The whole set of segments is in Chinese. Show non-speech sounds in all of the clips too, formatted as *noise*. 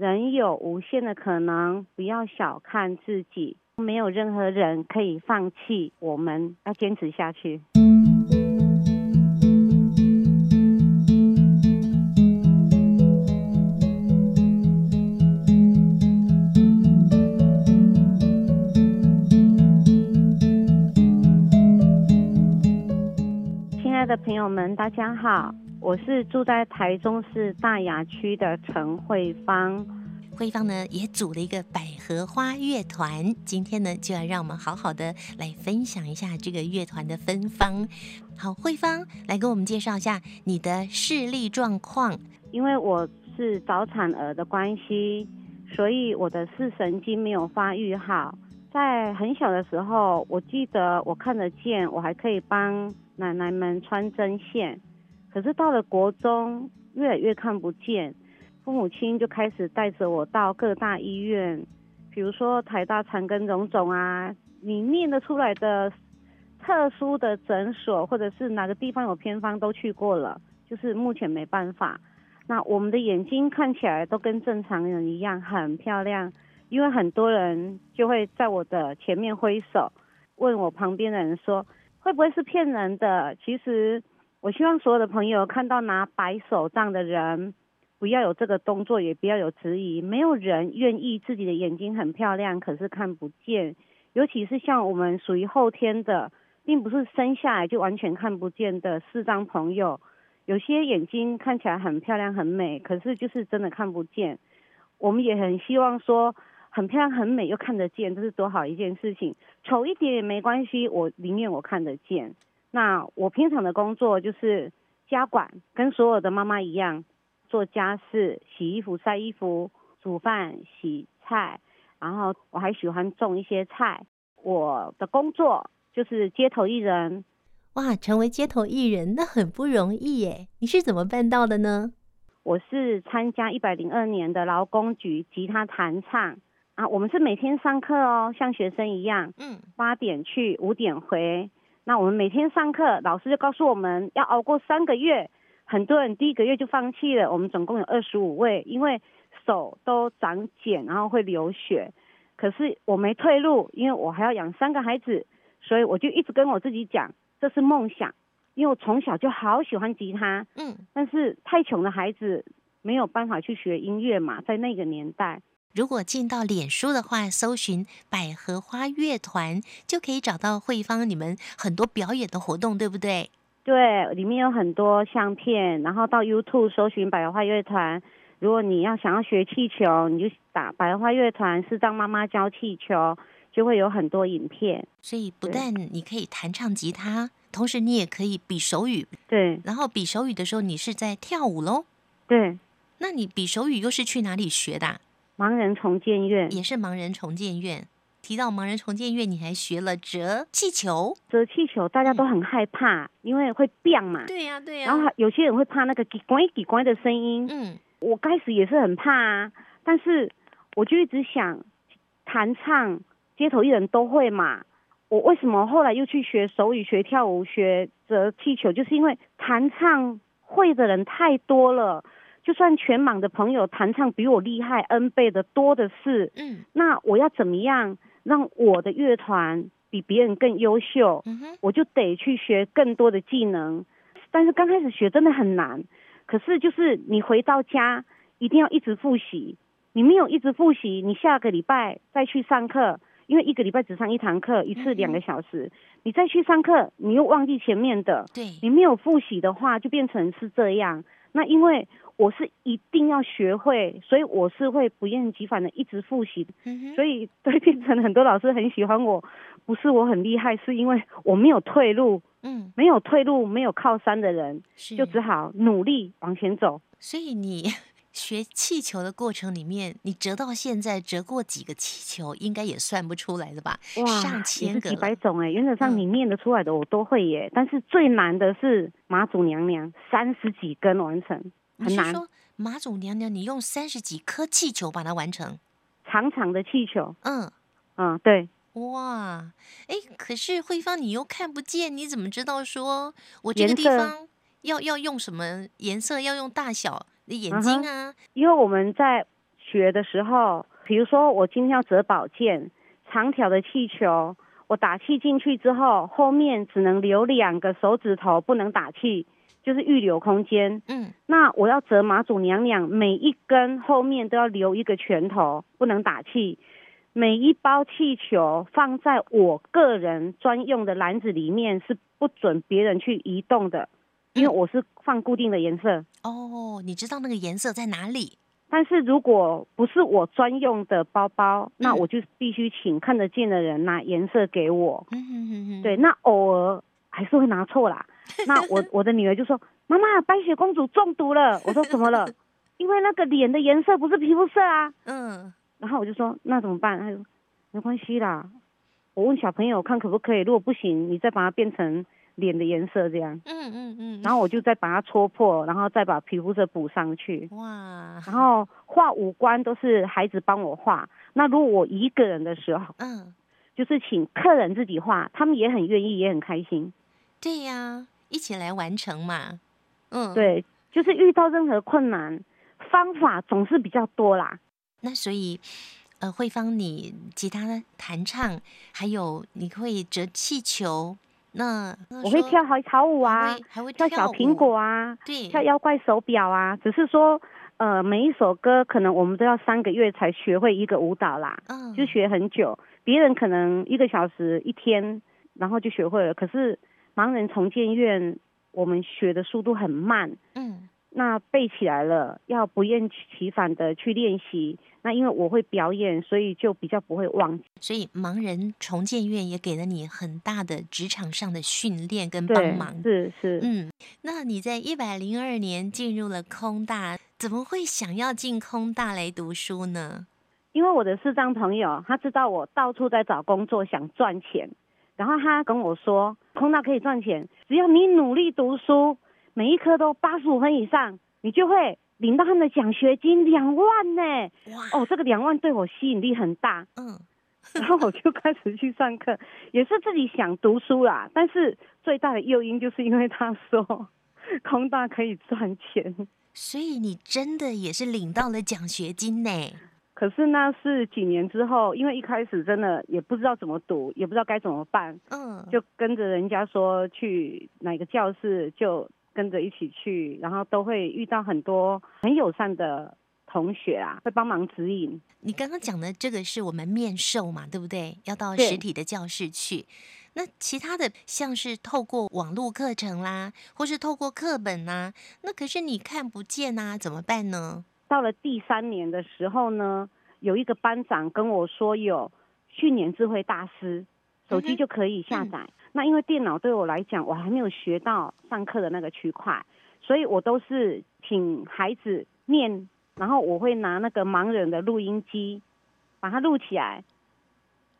人有无限的可能，不要小看自己，没有任何人可以放弃，我们要坚持下去。亲爱的朋友们，大家好。我是住在台中市大雅区的陈慧芳，慧芳呢也组了一个百合花乐团，今天呢就要让我们好好的来分享一下这个乐团的芬芳。好，慧芳来给我们介绍一下你的视力状况。因为我是早产儿的关系，所以我的视神经没有发育好。在很小的时候，我记得我看得见，我还可以帮奶奶们穿针线。可是到了国中，越来越看不见，父母亲就开始带着我到各大医院，比如说台大长庚荣总啊，你念得出来的特殊的诊所，或者是哪个地方有偏方都去过了，就是目前没办法。那我们的眼睛看起来都跟正常人一样很漂亮，因为很多人就会在我的前面挥手，问我旁边的人说，会不会是骗人的？其实。我希望所有的朋友看到拿白手杖的人，不要有这个动作，也不要有质疑。没有人愿意自己的眼睛很漂亮，可是看不见。尤其是像我们属于后天的，并不是生下来就完全看不见的视障朋友。有些眼睛看起来很漂亮很美，可是就是真的看不见。我们也很希望说，很漂亮很美又看得见，这是多好一件事情。丑一点也没关系，我宁愿我看得见。那我平常的工作就是家管，跟所有的妈妈一样，做家事、洗衣服、晒衣服、煮饭、洗菜，然后我还喜欢种一些菜。我的工作就是街头艺人。哇，成为街头艺人那很不容易耶！你是怎么办到的呢？我是参加一百零二年的劳工局吉他弹唱啊，我们是每天上课哦，像学生一样，嗯，八点去，五点回。那我们每天上课，老师就告诉我们要熬过三个月。很多人第一个月就放弃了。我们总共有二十五位，因为手都长茧，然后会流血。可是我没退路，因为我还要养三个孩子，所以我就一直跟我自己讲，这是梦想。因为我从小就好喜欢吉他，嗯，但是太穷的孩子没有办法去学音乐嘛，在那个年代。如果进到脸书的话，搜寻百合花乐团，就可以找到慧芳你们很多表演的活动，对不对？对，里面有很多相片，然后到 YouTube 搜寻百合花乐团。如果你要想要学气球，你就打百合花乐团视障妈妈教气球，就会有很多影片。所以不但你可以弹唱吉他，同时你也可以比手语。对，然后比手语的时候，你是在跳舞喽？对，那你比手语又是去哪里学的？盲人重建院也是盲人重建院。提到盲人重建院，你还学了折气球。折气球大家都很害怕，嗯、因为会变嘛。对呀、啊，对呀。然后有些人会怕那个“叽呱叽呱”的声音。嗯。我开始也是很怕啊，但是我就一直想，弹唱、街头艺人都会嘛。我为什么后来又去学手语、学跳舞、学折气球？就是因为弹唱会的人太多了。就算全盲的朋友弹唱比我厉害 N 倍的多的是，嗯，那我要怎么样让我的乐团比别人更优秀？我就得去学更多的技能。但是刚开始学真的很难，可是就是你回到家一定要一直复习，你没有一直复习，你下个礼拜再去上课，因为一个礼拜只上一堂课，一次两个小时，嗯、你再去上课，你又忘记前面的，对，你没有复习的话，就变成是这样。那因为我是一定要学会，所以我是会不厌其烦的一直复习，嗯、所以对变成很多老师很喜欢我，不是我很厉害，是因为我没有退路，嗯，没有退路，没有靠山的人，就只好努力往前走。所以你学气球的过程里面，你折到现在折过几个气球，应该也算不出来的吧？哇，上千个，几百种哎，原则上你念得出来的我都会耶，嗯、但是最难的是妈祖娘娘三十几根完成。很难。你是说妈祖娘娘，你用三十几颗气球把它完成？长长的气球。嗯嗯，对。哇，哎，可是慧芳，你又看不见，你怎么知道说我这个地方要要用什么颜色？要用大小的眼睛啊？因为我们在学的时候，比如说我今天要折宝剑，长条的气球，我打气进去之后，后面只能留两个手指头，不能打气，就是预留空间。嗯，那我要折妈祖娘娘，每一根后面都要留一个拳头，不能打气。每一包气球放在我个人专用的篮子里面，是不准别人去移动的，因为我是放固定的颜色。哦，你知道那个颜色在哪里？但是如果不是我专用的包包，那我就必须请看得见的人拿颜色给我。嗯哼哼哼。对，那偶尔还是会拿错啦。*laughs* 那我我的女儿就说：“妈妈，白雪公主中毒了。”我说：“怎么了？”因为那个脸的颜色不是皮肤色啊。嗯。然后我就说：“那怎么办？”她说：“没关系啦。”我问小朋友看可不可以，如果不行，你再把它变成。脸的颜色这样，嗯嗯嗯，然后我就再把它戳破，然后再把皮肤色补上去。哇，然后画五官都是孩子帮我画。那如果我一个人的时候，嗯，就是请客人自己画，他们也很愿意，也很开心。对呀，一起来完成嘛。嗯，对，就是遇到任何困难，方法总是比较多啦。那所以，呃，慧芳，你吉他弹唱，还有你会折气球。那我会跳海草舞啊，还会跳小苹果啊，对，跳妖怪手表啊。只是说，呃，每一首歌可能我们都要三个月才学会一个舞蹈啦，嗯，就学很久。别人可能一个小时一天，然后就学会了。可是盲人重建院，我们学的速度很慢，嗯。那背起来了，要不厌其烦的去练习。那因为我会表演，所以就比较不会忘记。所以盲人重建院也给了你很大的职场上的训练跟帮忙。是是，嗯。那你在一百零二年进入了空大，怎么会想要进空大来读书呢？因为我的视障朋友，他知道我到处在找工作，想赚钱，然后他跟我说，空大可以赚钱，只要你努力读书。每一科都八十五分以上，你就会领到他们的奖学金两万呢！哇哦，这个两万对我吸引力很大。嗯，*laughs* 然后我就开始去上课，也是自己想读书啦。但是最大的诱因就是因为他说 *laughs* 空大可以赚钱，所以你真的也是领到了奖学金呢。可是那是几年之后，因为一开始真的也不知道怎么读，也不知道该怎么办。嗯，就跟着人家说去哪个教室就。跟着一起去，然后都会遇到很多很友善的同学啊，会帮忙指引。你刚刚讲的这个是我们面授嘛，对不对？要到实体的教室去。那其他的像是透过网络课程啦，或是透过课本啦，那可是你看不见啊，怎么办呢？到了第三年的时候呢，有一个班长跟我说有去年智慧大师，手机就可以下载。那因为电脑对我来讲，我还没有学到上课的那个区块，所以我都是请孩子念，然后我会拿那个盲人的录音机把它录起来。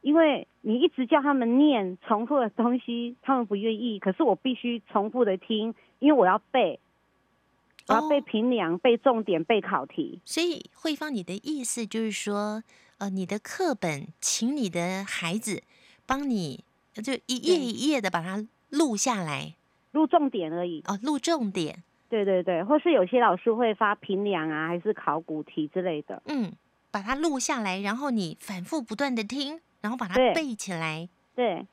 因为你一直叫他们念重复的东西，他们不愿意。可是我必须重复的听，因为我要背，我要背平量、背重点、背考题。所以慧芳，你的意思就是说，呃，你的课本，请你的孩子帮你。就一页一页的把它录下来，录重点而已。哦，录重点。对对对，或是有些老师会发评量啊，还是考古题之类的。嗯，把它录下来，然后你反复不断的听，然后把它背起来。对。对。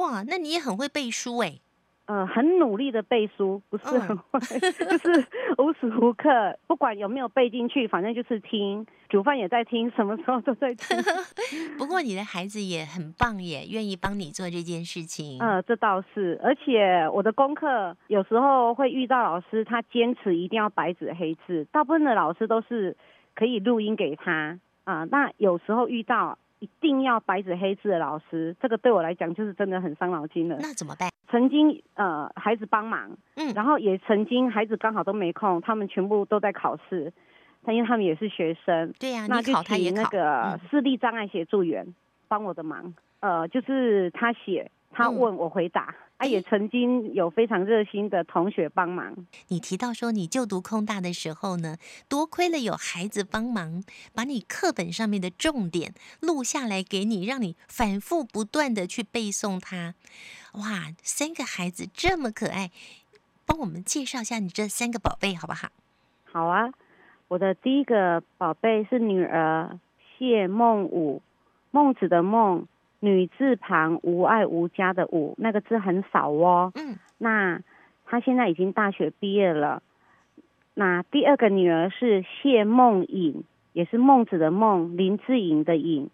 哇，那你也很会背书哎。呃，很努力的背书，不是很会，嗯、*laughs* 就是无时无刻，不管有没有背进去，反正就是听，煮饭也在听，什么时候都在听。*laughs* 不过你的孩子也很棒耶，愿意帮你做这件事情。呃，这倒是，而且我的功课有时候会遇到老师，他坚持一定要白纸黑字，大部分的老师都是可以录音给他啊、呃。那有时候遇到一定要白纸黑字的老师，这个对我来讲就是真的很伤脑筋了。那怎么办？曾经呃，孩子帮忙，嗯，然后也曾经孩子刚好都没空，他们全部都在考试，但因为他们也是学生，对呀、啊，那就请那个视力障碍协助员帮我的忙，嗯、呃，就是他写，他问我回答。嗯他也曾经有非常热心的同学帮忙。你提到说你就读空大的时候呢，多亏了有孩子帮忙，把你课本上面的重点录下来给你，让你反复不断的去背诵它。哇，三个孩子这么可爱，帮我们介绍一下你这三个宝贝好不好？好啊，我的第一个宝贝是女儿谢梦舞，孟子的孟，女字旁无爱无家的无，那个字很少哦。嗯，那她现在已经大学毕业了。那第二个女儿是谢梦颖，也是孟子的孟，林志颖的颖。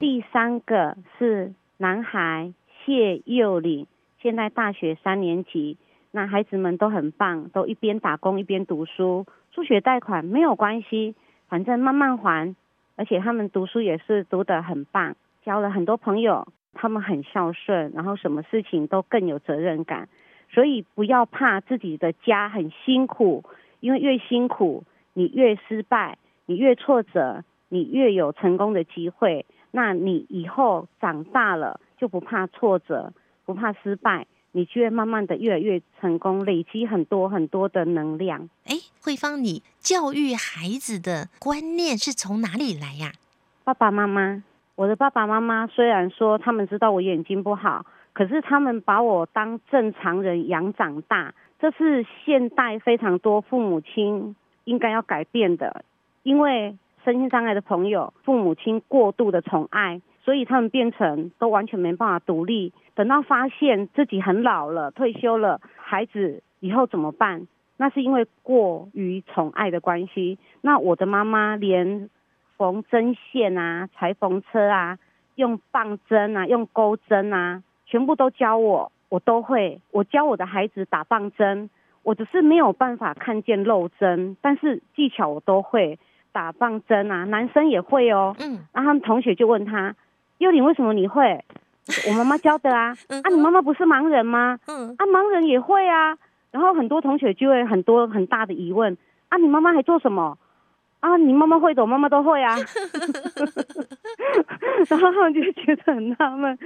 第三个是男孩谢佑领，现在大学三年级。那孩子们都很棒，都一边打工一边读书。助学贷款没有关系，反正慢慢还。而且他们读书也是读得很棒，交了很多朋友，他们很孝顺，然后什么事情都更有责任感。所以不要怕自己的家很辛苦，因为越辛苦，你越失败，你越挫折，你越有成功的机会。那你以后长大了就不怕挫折，不怕失败。你就会慢慢的越来越成功，累积很多很多的能量。哎，慧芳，你教育孩子的观念是从哪里来呀？爸爸妈妈，我的爸爸妈妈虽然说他们知道我眼睛不好，可是他们把我当正常人养长大，这是现代非常多父母亲应该要改变的，因为身心障碍的朋友，父母亲过度的宠爱。所以他们变成都完全没办法独立，等到发现自己很老了、退休了，孩子以后怎么办？那是因为过于宠爱的关系。那我的妈妈连缝针线啊、裁缝车啊、用棒针啊、用钩针啊，全部都教我，我都会。我教我的孩子打棒针，我只是没有办法看见漏针，但是技巧我都会打棒针啊。男生也会哦。嗯。然后他们同学就问他。幼玲，为什么你会？我妈妈教的啊。*laughs* 啊，你妈妈不是盲人吗？嗯。啊，盲人也会啊。然后很多同学就会很多很大的疑问。啊，你妈妈还做什么？啊，你妈妈会的，我妈妈都会啊。*laughs* *laughs* 然后他们就觉得很纳闷。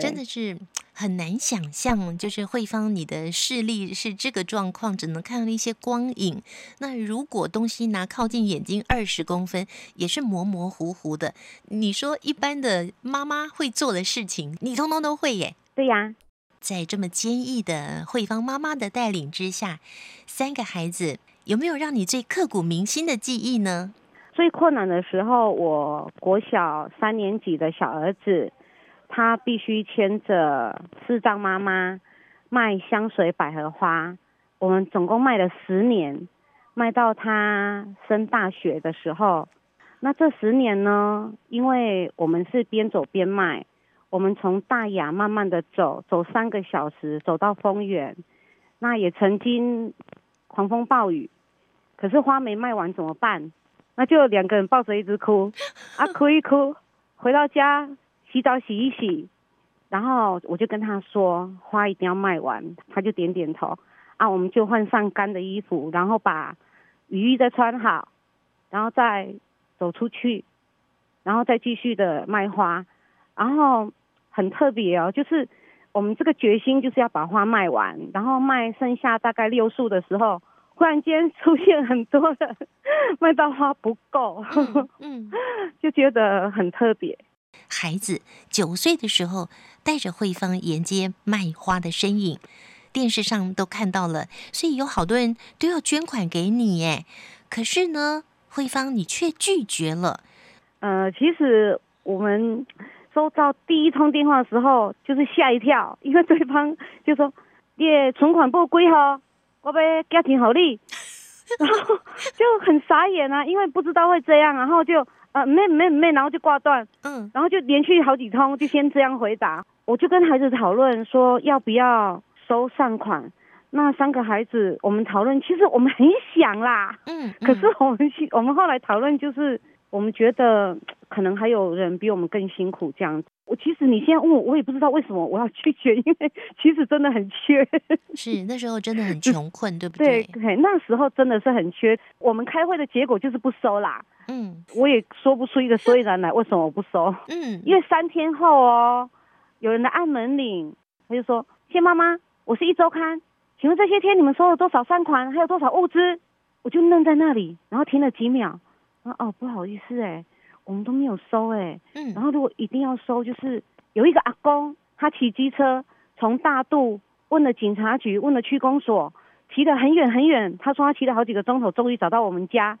真的是。很难想象，就是慧芳，你的视力是这个状况，只能看到一些光影。那如果东西拿靠近眼睛二十公分，也是模模糊糊的。你说一般的妈妈会做的事情，你通通都会耶？对呀，在这么坚毅的慧芳妈妈的带领之下，三个孩子有没有让你最刻骨铭心的记忆呢？最困难的时候，我国小三年级的小儿子。他必须牵着视障妈妈卖香水百合花，我们总共卖了十年，卖到他升大学的时候。那这十年呢，因为我们是边走边卖，我们从大雅慢慢的走，走三个小时走到丰原，那也曾经狂风暴雨，可是花没卖完怎么办？那就两个人抱着一直哭，啊 *laughs* 哭一哭，回到家。洗澡洗一洗，然后我就跟他说，花一定要卖完，他就点点头。啊，我们就换上干的衣服，然后把雨衣再穿好，然后再走出去，然后再继续的卖花。然后很特别哦，就是我们这个决心就是要把花卖完，然后卖剩下大概六束的时候，忽然间出现很多的卖到花不够，嗯，嗯 *laughs* 就觉得很特别。孩子九岁的时候，带着慧芳沿街卖花的身影，电视上都看到了，所以有好多人都要捐款给你哎。可是呢，慧芳你却拒绝了。呃，其实我们收到第一通电话的时候，就是吓一跳，因为对方就说：“你存款不归哈，我被家庭好利。*laughs* ”然后就很傻眼啊，因为不知道会这样，然后就。呃，没没没，然后就挂断，嗯，然后就连续好几通，就先这样回答。我就跟孩子讨论说，要不要收善款。那三个孩子，我们讨论，其实我们很想啦，嗯，可是我们我们后来讨论，就是我们觉得可能还有人比我们更辛苦这样子。我其实你现在问我，我也不知道为什么我要拒绝，*laughs* 因为其实真的很缺。是那时候真的很穷困，对不对？对对，那时候真的是很缺。我们开会的结果就是不收啦。嗯，我也说不出一个所以然来，为什么我不收？嗯，因为三天后哦，有人来按门铃，他就说：“谢妈妈，我是一周刊，请问这些天你们收了多少善款，还有多少物资？”我就愣在那里，然后停了几秒，啊哦，不好意思哎，我们都没有收哎。嗯，然后如果一定要收，就是有一个阿公，他骑机车从大肚问了警察局，问了区公所，骑得很远很远，他说他骑了好几个钟头，终于找到我们家。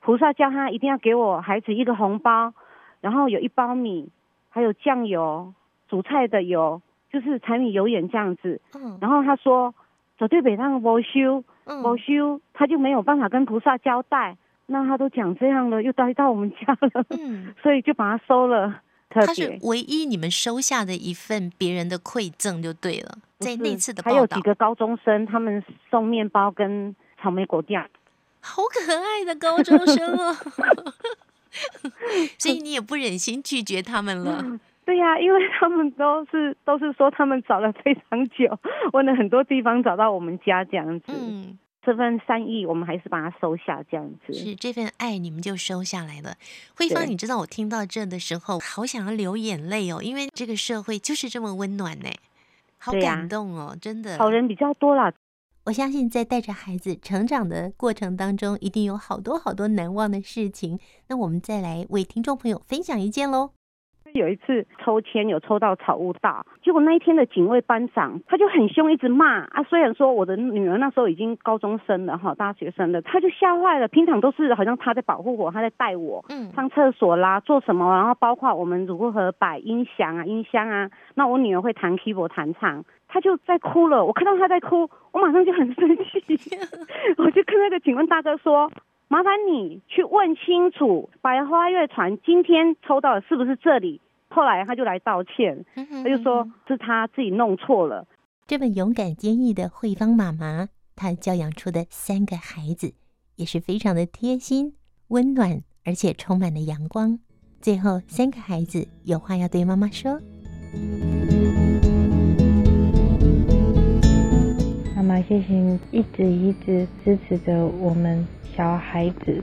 菩萨叫他一定要给我孩子一个红包，然后有一包米，还有酱油、煮菜的油，就是柴米油盐这样子。嗯，然后他说走对北上没修，没修，他就没有办法跟菩萨交代。那他都讲这样了，又待到我们家了，嗯，*laughs* 所以就把它收了。他是唯一你们收下的一份别人的馈赠，就对了。在那次的报道，还有几个高中生，他们送面包跟草莓果酱，好可爱的高中生哦。*laughs* 所以你也不忍心拒绝他们了。嗯、*laughs* 对呀、啊，因为他们都是都是说他们找了非常久，问了很多地方找到我们家这样子。嗯。这份善意，我们还是把它收下，这样子。是这份爱，你们就收下来了。慧芳，你知道我听到这的时候，好想要流眼泪哦，因为这个社会就是这么温暖呢，好感动哦，真的。好人比较多啦。*laughs* 我相信在带着孩子成长的过程当中，一定有好多好多难忘的事情。那我们再来为听众朋友分享一件喽。有一次抽签有抽到草悟道，结果那一天的警卫班长他就很凶，一直骂啊。虽然说我的女儿那时候已经高中生了哈，大学生了，他就吓坏了。平常都是好像他在保护我，他在带我，嗯，上厕所啦，做什么，然后包括我们如何摆音响啊、音箱啊。那我女儿会弹 keyboard 弹唱，他就在哭了。我看到他在哭，我马上就很生气，*laughs* 我就跟那个警卫大哥说。麻烦你去问清楚，百花乐团今天抽到的是不是这里？后来他就来道歉，他就说是他自己弄错了。这么勇敢坚毅的慧芳妈妈，她教养出的三个孩子也是非常的贴心、温暖，而且充满了阳光。最后，三个孩子有话要对妈妈说：“妈妈，谢谢你一直一直支持着我们。”小孩子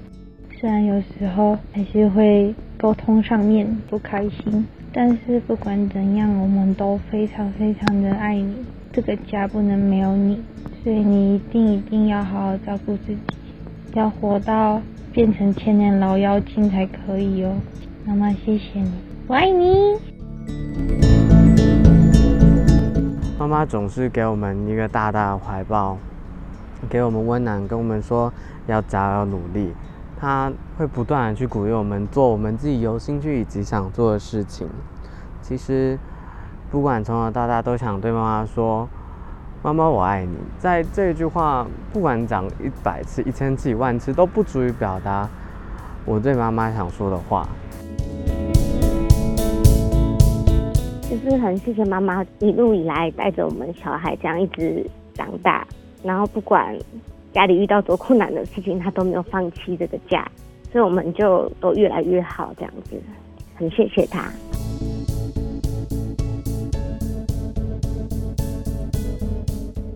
虽然有时候还是会沟通上面不开心，但是不管怎样，我们都非常非常的爱你。这个家不能没有你，所以你一定一定要好好照顾自己，要活到变成千年老妖精才可以哦。妈妈，谢谢你，我爱你。妈妈总是给我们一个大大的怀抱，给我们温暖，跟我们说。要加油努力，他会不断的去鼓励我们做我们自己有兴趣以及想做的事情。其实，不管从小到大，都想对妈妈说：“妈妈，我爱你。”在这句话，不管讲一百次、一千次、一万次，都不足以表达我对妈妈想说的话。就是很谢谢妈妈一路以来带着我们小孩这样一直长大，然后不管。家里遇到多困难的事情，他都没有放弃这个家，所以我们就都越来越好，这样子，很谢谢他。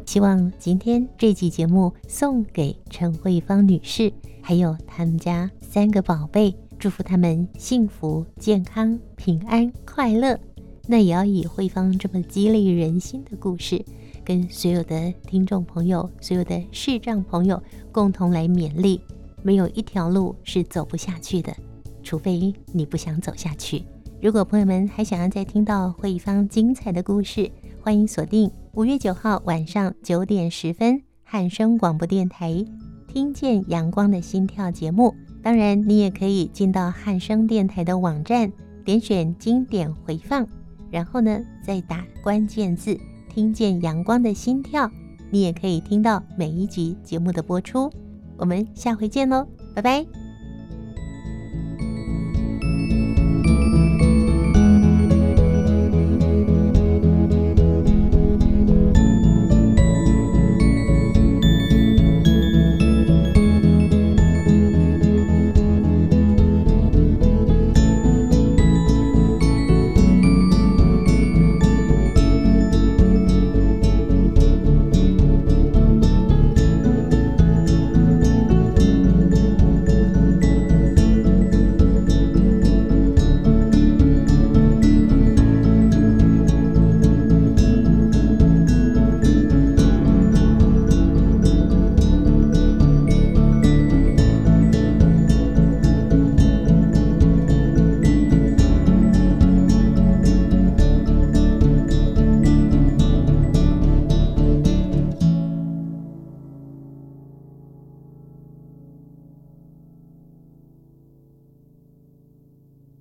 希望今天这期节目送给陈慧芳女士，还有他们家三个宝贝，祝福他们幸福、健康、平安、快乐。那也要以慧芳这么激励人心的故事。跟所有的听众朋友、所有的视障朋友共同来勉励，没有一条路是走不下去的，除非你不想走下去。如果朋友们还想要再听到慧芳精彩的故事，欢迎锁定五月九号晚上九点十分汉声广播电台《听见阳光的心跳》节目。当然，你也可以进到汉声电台的网站，点选经典回放，然后呢，再打关键字。听见阳光的心跳，你也可以听到每一集节目的播出。我们下回见喽，拜拜。